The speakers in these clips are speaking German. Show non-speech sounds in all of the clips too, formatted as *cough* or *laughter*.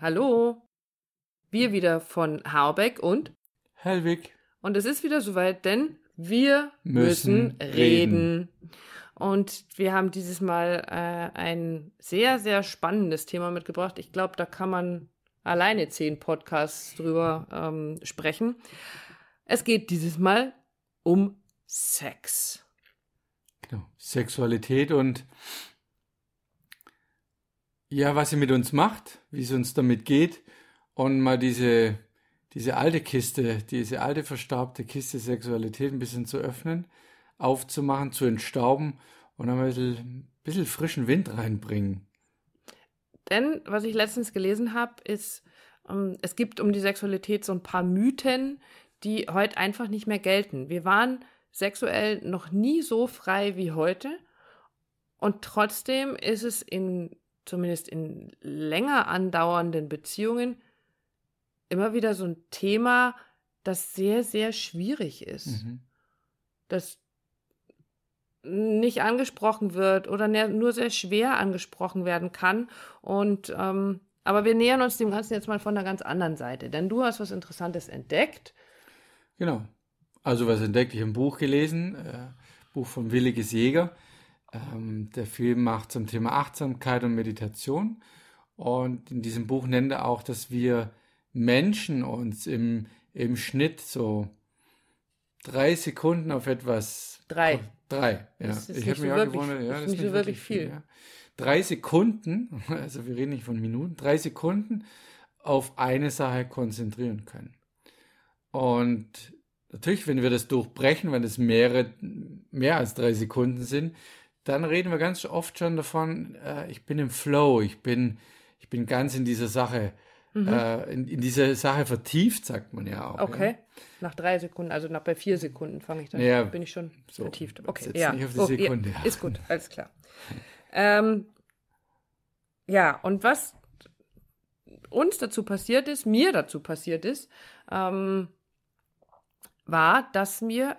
Hallo. Wir wieder von Habeck und Helwig. Und es ist wieder soweit, denn wir Müssen müssen, reden. Und wir haben dieses Mal äh, ein sehr, sehr spannendes Thema mitgebracht. Ich glaube, da kann man alleine zehn Podcasts drüber ähm, sprechen. Es geht dieses Mal um Sex. Genau. Sexualität und ja, was sie mit uns macht, wie es uns damit geht und mal diese, diese alte Kiste, diese alte verstaubte Kiste Sexualität ein bisschen zu öffnen, aufzumachen, zu entstauben und ein bisschen, ein bisschen frischen Wind reinbringen. Denn was ich letztens gelesen habe, ist, ähm, es gibt um die Sexualität so ein paar Mythen, die heute einfach nicht mehr gelten. Wir waren sexuell noch nie so frei wie heute und trotzdem ist es in zumindest in länger andauernden Beziehungen immer wieder so ein Thema, das sehr, sehr schwierig ist. Mhm. Das nicht angesprochen wird oder nur sehr schwer angesprochen werden kann. Und ähm, aber wir nähern uns dem Ganzen jetzt mal von einer ganz anderen Seite, denn du hast was Interessantes entdeckt. Genau. Also was entdeckt ich im Buch gelesen, äh, Buch von Williges Jäger. Ähm, der Film macht zum Thema Achtsamkeit und Meditation. Und in diesem Buch nennt er auch, dass wir Menschen uns im, im Schnitt so drei Sekunden auf etwas. Drei. Drei, ja. Das ist ich habe so auch wirklich- gewundert, ja, das ist nicht so wirklich viel. ja. Drei Sekunden, *laughs* also wir reden nicht von Minuten, drei Sekunden auf eine Sache konzentrieren können. Und natürlich, wenn wir das durchbrechen, wenn es mehrere, mehr als drei Sekunden sind, dann reden wir ganz oft schon davon, äh, ich bin im Flow, ich bin, ich bin ganz in dieser Sache, äh, in, in dieser Sache vertieft, sagt man ja auch. Okay. Ja. Nach drei Sekunden, also nach bei vier Sekunden fange ich dann. Ja, bin ich schon so, vertieft. Okay, ja. nicht auf die Oh, Sekunde. Ja, ist gut, *laughs* alles klar. ähm, ja, und was uns dazu passiert ist, mir dazu passiert ist, ähm, war, dass mir,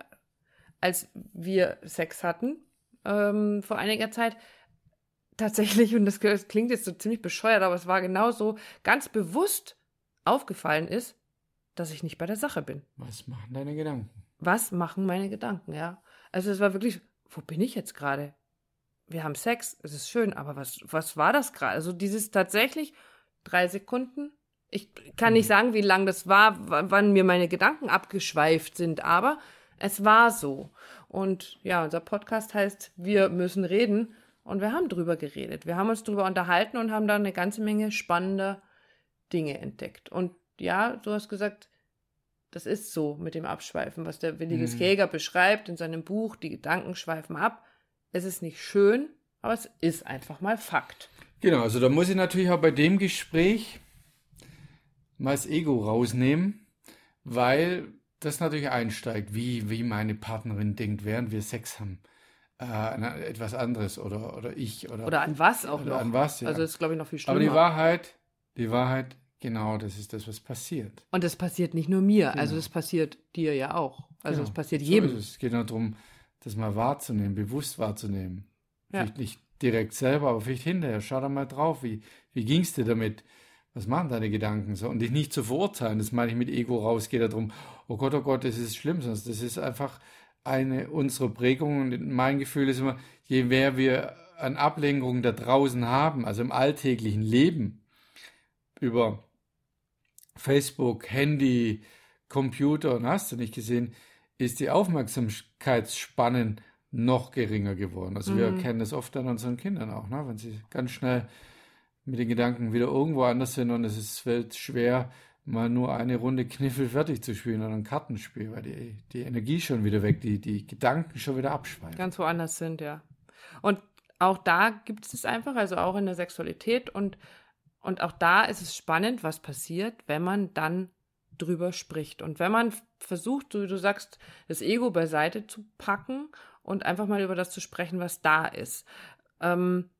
als wir Sex hatten, ähm, vor einiger Zeit, tatsächlich, und das klingt jetzt so ziemlich bescheuert, aber es war genauso, ganz bewusst aufgefallen ist, dass ich nicht bei der Sache bin. Was machen deine Gedanken? Was machen meine Gedanken, ja? Also es war wirklich, wo bin ich jetzt gerade? Wir haben Sex, es ist schön, aber was, was war das gerade? Also dieses tatsächlich drei Sekunden. Ich kann nicht sagen, wie lang das war, wann mir meine Gedanken abgeschweift sind, aber es war so. Und ja, unser Podcast heißt Wir müssen reden und wir haben drüber geredet. Wir haben uns drüber unterhalten und haben da eine ganze Menge spannender Dinge entdeckt. Und ja, du hast gesagt, das ist so mit dem Abschweifen, was der Williges Mhm. Jäger beschreibt in seinem Buch, die Gedanken schweifen ab. Es ist nicht schön, aber es ist einfach mal Fakt. Genau, also da muss ich natürlich auch bei dem Gespräch mal das Ego rausnehmen, weil das natürlich einsteigt, wie, wie meine Partnerin denkt, während wir Sex haben. Äh, an etwas anderes oder, oder ich oder, Oder an was auch Oder noch. an was, ja. Also das ist, glaube ich, noch viel schlimmer. Aber die Wahrheit, die Wahrheit, genau, das ist das, was passiert. Und das passiert nicht nur mir, also Genau. das passiert dir ja auch. Also Genau. es passiert So jedem. Es geht nur darum, das mal wahrzunehmen, bewusst wahrzunehmen. Ja. Vielleicht nicht direkt selber, aber vielleicht hinterher. Schau da mal drauf, wie, wie ging es dir damit? Was machen deine Gedanken so? Und dich nicht zu verurteilen, das meine ich mit Ego raus, geht darum, oh Gott, oh Gott, das ist schlimm, sondern das ist einfach eine unserer Prägungen. Und mein Gefühl ist immer, je mehr wir an Ablenkungen da draußen haben, also im alltäglichen Leben, über Facebook, Handy, Computer und hast du nicht gesehen, ist die Aufmerksamkeitsspannen noch geringer geworden. Also wir Mhm. kennen das oft an unseren Kindern auch, ne? wenn sie ganz schnell mit den Gedanken wieder irgendwo anders sind und es ist, schwer, mal nur eine Runde Kniffel fertig zu spielen oder ein Kartenspiel, weil die, die Energie schon wieder weg, die, die Gedanken schon wieder abschweifen. ganz woanders sind, ja. Und auch da gibt es es einfach, also auch in der Sexualität und, und auch da ist es spannend, was passiert, wenn man dann drüber spricht. Und wenn man versucht, du, du sagst, das Ego beiseite zu packen und einfach mal über das zu sprechen, was da ist. Ähm,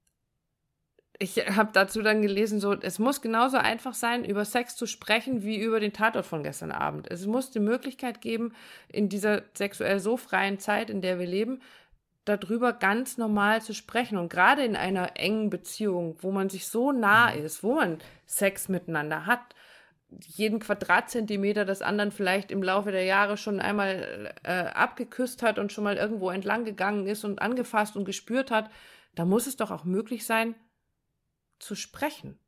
ich habe dazu dann gelesen, so, es muss genauso einfach sein, über Sex zu sprechen, wie über den Tatort von gestern Abend. Es muss die Möglichkeit geben, in dieser sexuell so freien Zeit, in der wir leben, darüber ganz normal zu sprechen. Und gerade in einer engen Beziehung, wo man sich so nah mhm. ist, wo man Sex miteinander hat, jeden Quadratzentimeter des anderen vielleicht im Laufe der Jahre schon einmal äh, abgeküsst hat und schon mal irgendwo entlang gegangen ist und angefasst und gespürt hat, da muss es doch auch möglich sein, zu sprechen.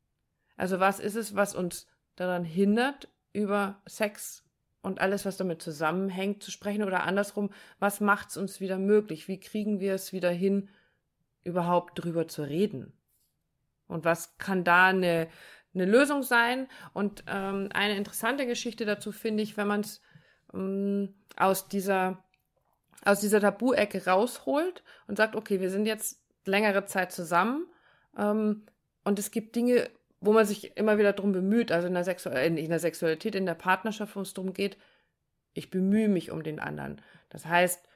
Also was ist es, was uns daran hindert, über Sex und alles, was damit zusammenhängt, zu sprechen oder andersrum, was macht es uns wieder möglich? Wie kriegen wir es wieder hin, überhaupt drüber zu reden? Und was kann da eine, eine Lösung sein? Und ähm, eine interessante Geschichte dazu finde ich, wenn man es ähm, aus dieser aus dieser Tabu-Ecke rausholt und sagt, okay, wir sind jetzt längere Zeit zusammen ähm, und es gibt Dinge, wo man sich immer wieder darum bemüht, also in der, äh, in der Sexualität, in der Partnerschaft, wo es darum geht, ich bemühe mich um den anderen. Das heißt,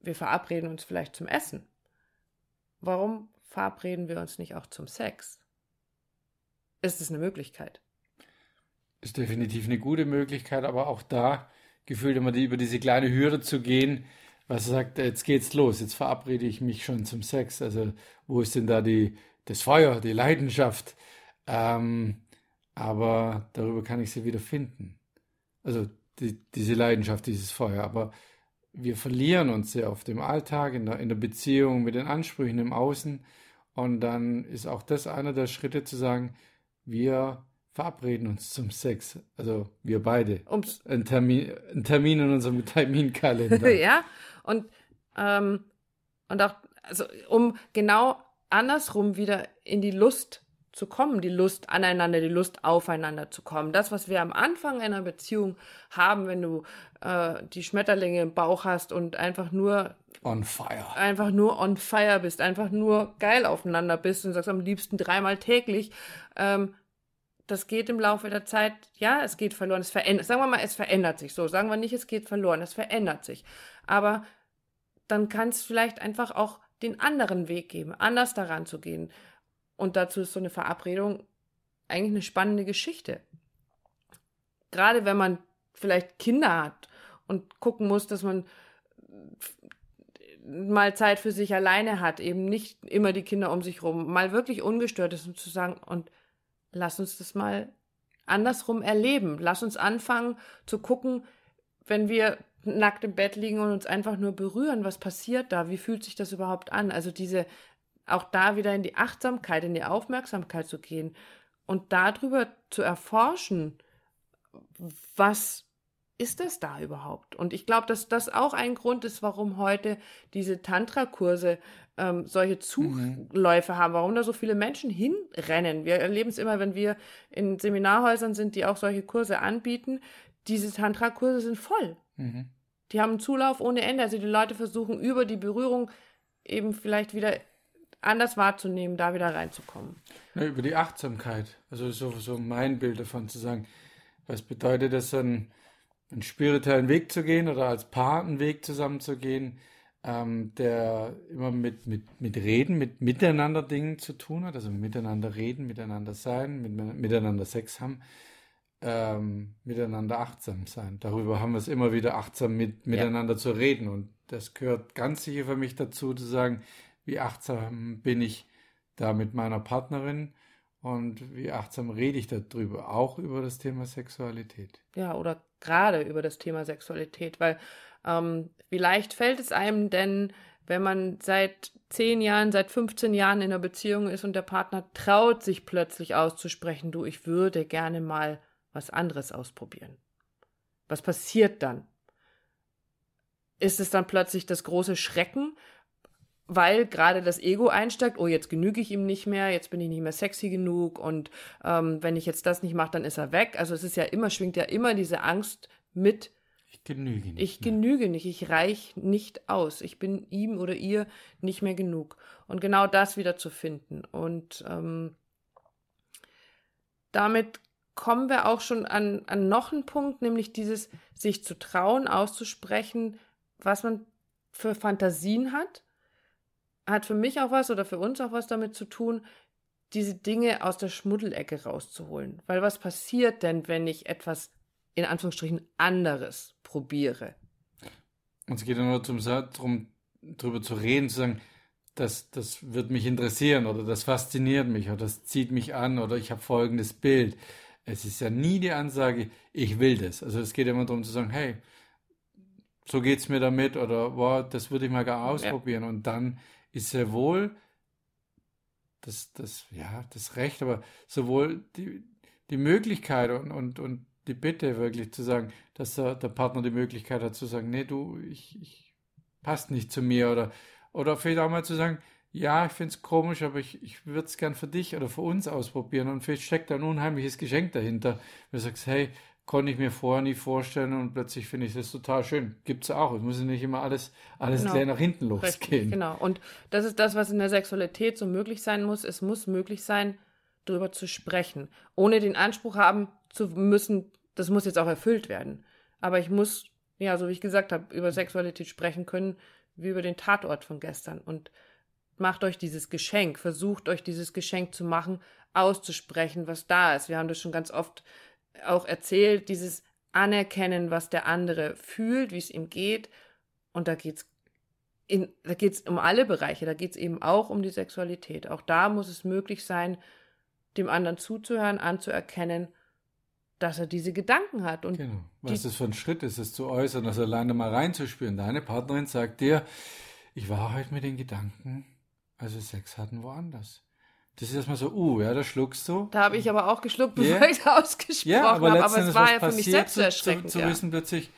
wir verabreden uns vielleicht zum Essen. Warum verabreden wir uns nicht auch zum Sex? Ist es eine Möglichkeit? Ist definitiv eine gute Möglichkeit, aber auch da gefühlt immer die, über diese kleine Hürde zu gehen, was sagt, jetzt geht's los, jetzt verabrede ich mich schon zum Sex. Also wo ist denn da die, das Feuer, die Leidenschaft? Ähm, aber darüber kann ich sie wieder finden. Also die, diese Leidenschaft, dieses Feuer. Aber wir verlieren uns sehr oft im Alltag, in der, in der Beziehung, mit den Ansprüchen im Außen. Und dann ist auch das einer der Schritte zu sagen, wir verabreden uns zum Sex. Also wir beide. Ums ein, Termin, ein Termin in unserem Terminkalender. *laughs* ja, und, ähm, und auch, also um genau andersrum wieder in die Lust zu kommen, die Lust aneinander, die Lust aufeinander zu kommen. Das, was wir am Anfang einer Beziehung haben, wenn du äh, die Schmetterlinge im Bauch hast und einfach nur on fire, einfach nur on fire bist, einfach nur geil aufeinander bist und sagst am liebsten dreimal täglich. Ähm, das geht im Laufe der Zeit, ja, es geht verloren. Es verändert, sagen wir mal, es verändert sich. So, sagen wir nicht, es geht verloren, es verändert sich. Aber dann kann es vielleicht einfach auch den anderen Weg geben, anders daran zu gehen. Und dazu ist so eine Verabredung eigentlich eine spannende Geschichte. Gerade wenn man vielleicht Kinder hat und gucken muss, dass man mal Zeit für sich alleine hat, eben nicht immer die Kinder um sich rum, mal wirklich ungestört ist und zu sagen, und lass uns das mal andersrum erleben. Lass uns anfangen zu gucken, wenn wir nackt im Bett liegen und uns einfach nur berühren, was passiert da? Wie fühlt sich das überhaupt an? Also diese auch da wieder in die Achtsamkeit, in die Aufmerksamkeit zu gehen und darüber zu erforschen, was ist das da überhaupt? Und ich glaube, dass das auch ein Grund ist, warum heute diese Tantra-Kurse ähm, solche Zugläufe mhm. haben, warum da so viele Menschen hinrennen. Wir erleben es immer, wenn wir in Seminarhäusern sind, die auch solche Kurse anbieten. Diese Tantra-Kurse sind voll. Mhm. Die haben einen Zulauf ohne Ende. Also die Leute versuchen über die Berührung eben vielleicht wieder anders wahrzunehmen, da wieder reinzukommen. Ja, über die Achtsamkeit. Also so, so mein Bild davon zu sagen, was bedeutet das, einen, einen spirituellen Weg zu gehen oder als Paar einen Weg zusammen zu gehen, ähm, der immer mit, mit, mit Reden, mit Miteinander Dingen zu tun hat, also miteinander reden, miteinander sein, mit, miteinander Sex haben, ähm, miteinander achtsam sein. Darüber haben wir es immer wieder achtsam mit, miteinander ja. zu reden und das gehört ganz sicher für mich dazu, zu sagen, wie achtsam bin ich da mit meiner Partnerin und wie achtsam rede ich darüber, auch über das Thema Sexualität. Ja, oder gerade über das Thema Sexualität, weil ähm, wie leicht fällt es einem denn, wenn man seit zehn Jahren, seit 15 Jahren in einer Beziehung ist und der Partner traut sich plötzlich auszusprechen, du, ich würde gerne mal was anderes ausprobieren. Was passiert dann? Ist es dann plötzlich das große Schrecken, weil gerade das Ego einsteigt, oh, jetzt genüge ich ihm nicht mehr, jetzt bin ich nicht mehr sexy genug und ähm, wenn ich jetzt das nicht mache, dann ist er weg. Also es ist ja immer, schwingt ja immer diese Angst mit. Ich genüge nicht. Ich mehr. genüge nicht, ich reich nicht aus. Ich bin ihm oder ihr nicht mehr genug. Und genau das wieder zu finden. Und ähm, damit kommen wir auch schon an, an noch einen Punkt, nämlich dieses sich zu trauen, auszusprechen, was man für Fantasien hat hat für mich auch was oder für uns auch was damit zu tun, diese Dinge aus der Schmuddelecke rauszuholen. Weil was passiert denn, wenn ich etwas in Anführungsstrichen anderes probiere? Und es geht ja nur darum, drüber zu reden, zu sagen, das, das wird mich interessieren oder das fasziniert mich oder das zieht mich an oder ich habe folgendes Bild. Es ist ja nie die Ansage, ich will das. Also es geht immer darum zu sagen, hey, so geht es mir damit oder wow, das würde ich mal gar ausprobieren. Ja. Und dann ist sehr wohl das, das, ja, das Recht, aber sowohl die, die Möglichkeit und, und, und die Bitte wirklich zu sagen, dass der, der Partner die Möglichkeit hat zu sagen, nee, du, ich, ich passt nicht zu mir oder, oder vielleicht auch mal zu sagen, ja, ich finde es komisch, aber ich, ich würde es gern für dich oder für uns ausprobieren und vielleicht steckt da ein unheimliches Geschenk dahinter. Wenn du sagst, hey, konnte ich mir vorher nie vorstellen und plötzlich finde ich das total schön. Gibt es auch. Es muss ja nicht immer alles, alles genau. nach hinten losgehen. Richtig, genau. Und das ist das, was in der Sexualität so möglich sein muss. Es muss möglich sein, darüber zu sprechen, ohne den Anspruch haben zu müssen, das muss jetzt auch erfüllt werden. Aber ich muss, ja, so wie ich gesagt habe, über Sexualität sprechen können, wie über den Tatort von gestern. Und macht euch dieses Geschenk, versucht euch dieses Geschenk zu machen, auszusprechen, was da ist. Wir haben das schon ganz oft auch erzählt, dieses Anerkennen, was der andere fühlt, wie es ihm geht. Und da geht's in, da geht's um alle Bereiche, da geht es eben auch um die Sexualität. Auch da muss es möglich sein, dem anderen zuzuhören, anzuerkennen, dass er diese Gedanken hat. Und genau. Was das für ein Schritt ist, es zu äußern, das alleine mal reinzuspüren. Deine Partnerin sagt dir, ich war heute mit den Gedanken, also Sex hatten woanders. Das ist erstmal so, uh, ja, da schluckst du. Da habe ich aber auch geschluckt, *laughs* bevor yeah. ich ausgesprochen ja, aber habe. Aber es war ja für mich selbst so erschreckend. Zu, zu ja. wissen plötzlich,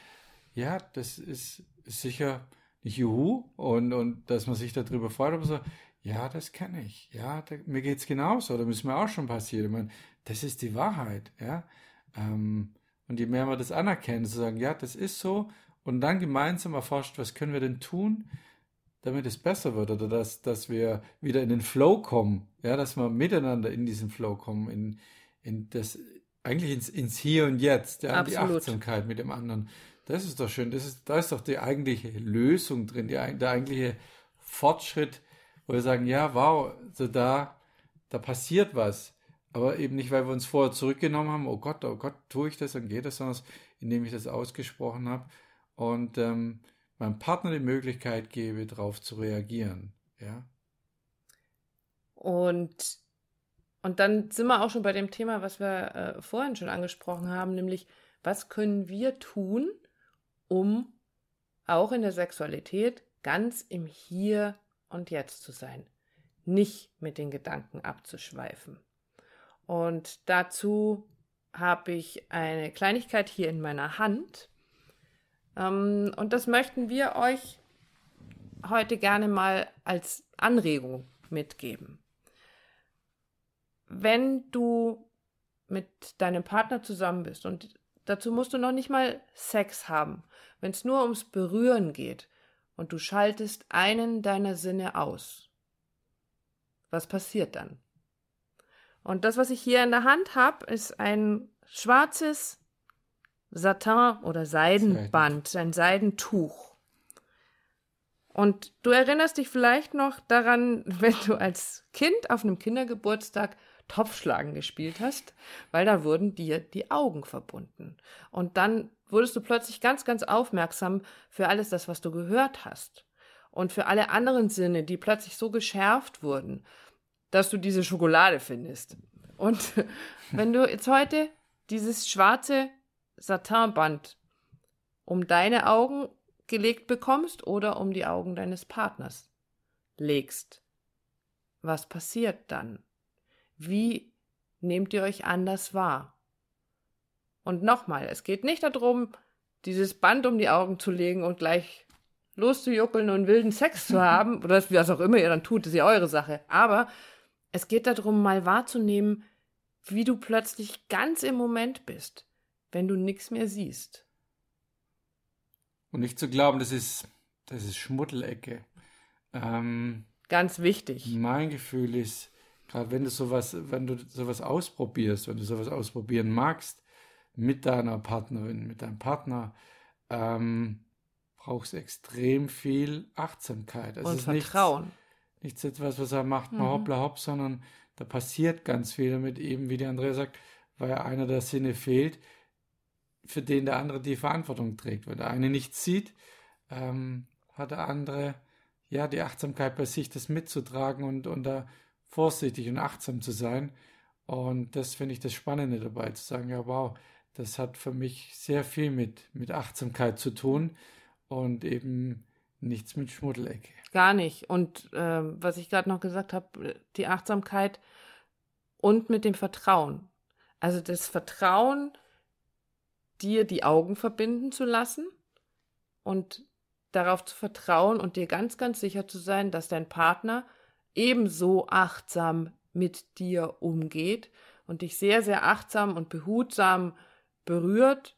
ja, das ist, ist sicher nicht Juhu und, und dass man sich darüber freut, aber so, ja, das kenne ich. Ja, da, mir geht's genauso. Da müssen mir auch schon passieren. Ich meine, das ist die Wahrheit, ja. Ähm, und je mehr man das anerkennt, zu sagen, ja, das ist so, und dann gemeinsam erforscht, was können wir denn tun, damit es besser wird oder dass, dass wir wieder in den Flow kommen, ja, dass wir miteinander in diesen Flow kommen, in, in das, eigentlich ins, ins Hier und Jetzt, ja, die Achtsamkeit mit dem anderen. Das ist doch schön, das ist, da ist doch die eigentliche Lösung drin, die, der eigentliche Fortschritt, wo wir sagen, ja, wow, so da, da passiert was. Aber eben nicht, weil wir uns vorher zurückgenommen haben, oh Gott, oh Gott, tue ich das und geht das, sondern indem ich das ausgesprochen habe. Und ähm, meinem Partner die Möglichkeit gebe, darauf zu reagieren. Ja. Und, und dann sind wir auch schon bei dem Thema, was wir äh, vorhin schon angesprochen haben, nämlich, was können wir tun, um auch in der Sexualität ganz im Hier und Jetzt zu sein, nicht mit den Gedanken abzuschweifen. Und dazu habe ich eine Kleinigkeit hier in meiner Hand. Ähm, und das möchten wir euch heute gerne mal als Anregung mitgeben. Wenn du mit deinem Partner zusammen bist und dazu musst du noch nicht mal Sex haben, wenn es nur ums Berühren geht und du schaltest einen deiner Sinne aus, was passiert dann? Und das, was ich hier in der Hand habe, ist ein schwarzes Satin oder Seidenband, ein Seidentuch. Und du erinnerst dich vielleicht noch daran, *laughs* wenn du als Kind auf einem Kindergeburtstag Topfschlagen gespielt hast, weil da wurden dir die Augen verbunden. Und dann wurdest du plötzlich ganz, ganz aufmerksam für alles das, was du gehört hast. Und für alle anderen Sinne, die plötzlich so geschärft wurden, dass du diese Schokolade findest. Und *laughs* wenn du jetzt heute dieses schwarze Satinband um deine Augen gelegt bekommst oder um die Augen deines Partners legst. Was passiert dann? Wie nehmt ihr euch anders wahr? Und nochmal, es geht nicht darum, dieses Band um die Augen zu legen und gleich loszujuckeln und wilden Sex zu *laughs* haben, oder was auch immer ihr dann tut, ist ja eure Sache. Aber es geht darum, mal wahrzunehmen, wie du plötzlich ganz im Moment bist wenn du nichts mehr siehst. Und nicht zu glauben, das ist, das ist Schmuddelecke. Ähm, Ganz wichtig. Mein Gefühl ist, gerade wenn du sowas, wenn du sowas ausprobierst, wenn du sowas ausprobieren magst, mit deiner Partnerin, mit deinem Partner, ähm, brauchst extrem viel Achtsamkeit. Es Und Vertrauen. Nichts, nichts etwas, was er macht, mal mhm. hoppla hopp, sondern da passiert ganz viel damit, eben wie der Andrea sagt, weil einer der Sinne fehlt, für den der andere die Verantwortung trägt. Wenn der eine nichts sieht, ähm, hat der andere ja, die Achtsamkeit bei sich, das mitzutragen und, und da vorsichtig und achtsam zu sein. Und das finde ich das Spannende dabei, zu sagen, ja, wow, das hat für mich sehr viel mit, mit Achtsamkeit zu tun und eben nichts mit Schmuddelecke. Gar nicht. Und äh, was ich gerade noch gesagt habe, die Achtsamkeit und mit dem Vertrauen. Also das Vertrauen, dir die Augen verbinden zu lassen und darauf zu vertrauen und dir ganz, ganz sicher zu sein, dass dein Partner ebenso achtsam mit dir umgeht und dich sehr, sehr achtsam und behutsam berührt,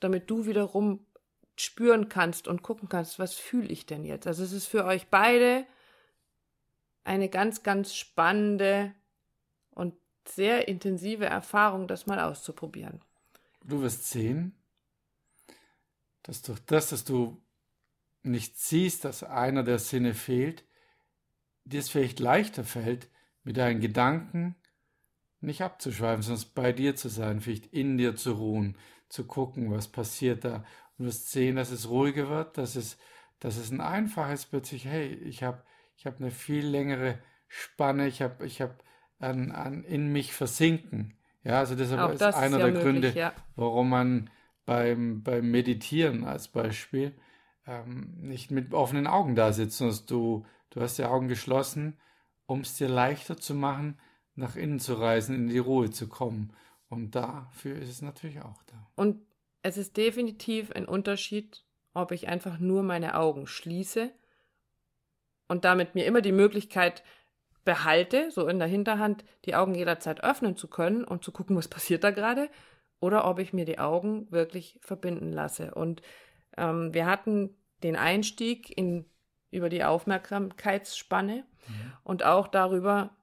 damit du wiederum spüren kannst und gucken kannst, was fühle ich denn jetzt. Also es ist für euch beide eine ganz, ganz spannende und sehr intensive Erfahrung, das mal auszuprobieren. Du wirst sehen, dass durch das, dass du nicht siehst, dass einer der Sinne fehlt, dir es vielleicht leichter fällt, mit deinen Gedanken nicht abzuschweifen, sondern bei dir zu sein, vielleicht in dir zu ruhen, zu gucken, was passiert da. Und du wirst sehen, dass es ruhiger wird, dass es, dass es ein einfaches plötzlich, hey, ich habe ich hab eine viel längere Spanne, ich habe ich hab an, an in mich versinken. Ja, also deshalb ist einer ist ja der möglich, Gründe, ja. warum man beim, beim Meditieren als Beispiel ähm, nicht mit offenen Augen da sitzt, sondern du, du hast die Augen geschlossen, um es dir leichter zu machen, nach innen zu reisen, in die Ruhe zu kommen. Und dafür ist es natürlich auch da. Und es ist definitiv ein Unterschied, ob ich einfach nur meine Augen schließe und damit mir immer die Möglichkeit behalte, so in der Hinterhand, die Augen jederzeit öffnen zu können und zu gucken, was passiert da gerade, oder ob ich mir die Augen wirklich verbinden lasse. Und ähm, wir hatten den Einstieg in, über die Aufmerksamkeitsspanne mhm. und auch darüber,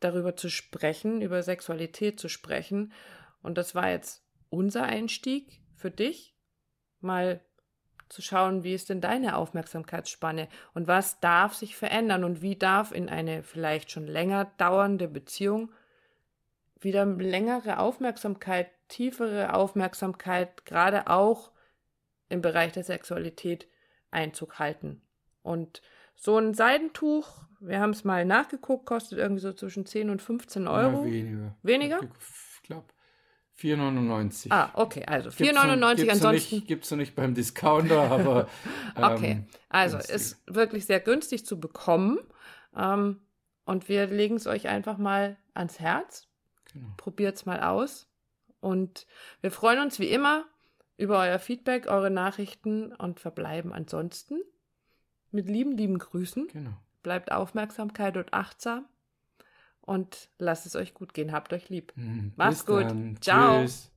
darüber zu sprechen, über Sexualität zu sprechen. Und das war jetzt unser Einstieg für dich, mal zu schauen, wie ist denn deine Aufmerksamkeitsspanne und was darf sich verändern und wie darf in eine vielleicht schon länger dauernde Beziehung wieder längere Aufmerksamkeit, tiefere Aufmerksamkeit, gerade auch im Bereich der Sexualität Einzug halten. Und so ein Seidentuch, wir haben es mal nachgeguckt, kostet irgendwie so zwischen 10 und 15 Euro. Ja, weniger. Weniger? Ich glaube 4,99. Ah, okay, also 4,99 ansonsten. Gibt es noch nicht beim Discounter, *laughs* aber. Ähm, okay, also günstig. ist wirklich sehr günstig zu bekommen. Ähm, und wir legen es euch einfach mal ans Herz. Genau. Probiert es mal aus. Und wir freuen uns wie immer über euer Feedback, eure Nachrichten und verbleiben ansonsten mit lieben, lieben Grüßen. Genau. Bleibt Aufmerksamkeit und achtsam und lasst es euch gut gehen. Habt euch lieb. Mhm. Macht's gut. Dann. Ciao. Tschüss.